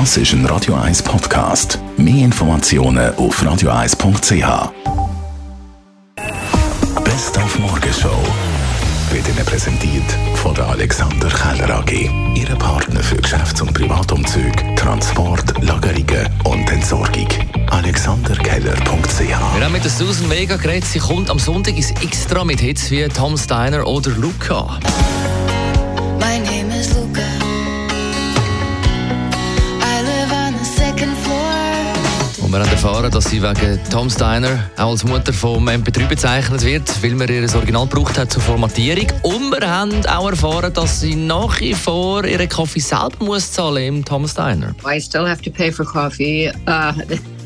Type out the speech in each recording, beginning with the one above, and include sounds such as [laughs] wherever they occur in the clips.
Das ist ein Radio 1 Podcast. Mehr Informationen auf radio1.ch. Best auf Morgenshow wird Ihnen präsentiert von der Alexander Keller AG. Ihre Partner für Geschäfts- und Privatumzüge, Transport, Lagerungen und Entsorgung. AlexanderKeller.ch Wir haben mit der Susan Vega geredet. Sie kommt am Sonntag ins Extra mit Hits wie Tom Steiner oder Luca. My name wir haben erfahren, dass sie wegen Tom Steiner auch als Mutter vom MP3 bezeichnet wird, weil man ihr Original gebraucht hat zur Formatierung. Und wir haben auch erfahren, dass sie nach wie vor ihren Kaffee selber muss zahlen im Tom Steiner. I still have to pay for coffee. Uh,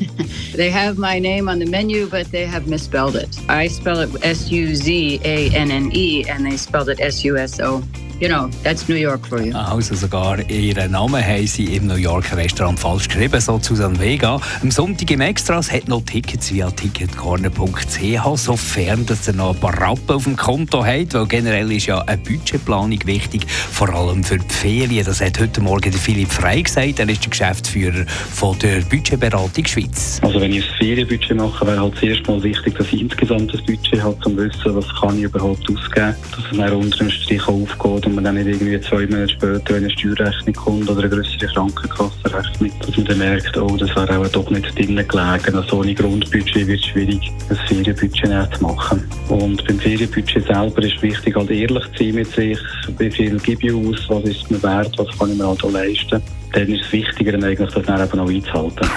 [laughs] they have my name on the menu, but they have misspelled it. I spell it S U Z A N N E, and they spelled it S U S O. You know, that's New York for you. Also sogar ihren Namen haben sie im New Yorker Restaurant falsch geschrieben, so Susan Vega. Am Sonntag im Extras hat noch Tickets via ticketcorner.ch, sofern dass ihr noch ein paar Rappen auf dem Konto habt, weil generell ist ja eine Budgetplanung wichtig, vor allem für die Ferien. Das hat heute Morgen der Philipp Frey gesagt, er ist der Geschäftsführer von der Budgetberatung Schweiz. Also wenn ich ein Ferienbudget mache, wäre halt zuerst mal wichtig, dass ich insgesamt ein Budget habe, um zu wissen, was kann ich überhaupt ausgeben, dass es dann unter dem Strich aufgeht und man dann nicht irgendwie zwei Monate später, eine Steuerrechnung kommt oder eine größere Krankenkassenrechnung, dass man dann merkt, oh, das wäre auch doch nicht drin gelegen. Also ohne Grundbudget wird es schwierig, ein Ferienbudget zu machen. Und beim Ferienbudget selber ist wichtig, halt ehrlich zu sein mit sich, wie viel gebe ich aus, was ist mir wert, was kann ich mir halt auch leisten. Dann ist es wichtiger, dann eigentlich das dann eben noch einzuhalten.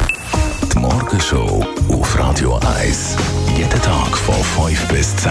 Die Morgenshow auf Radio 1. Jeden Tag von 5 bis 10.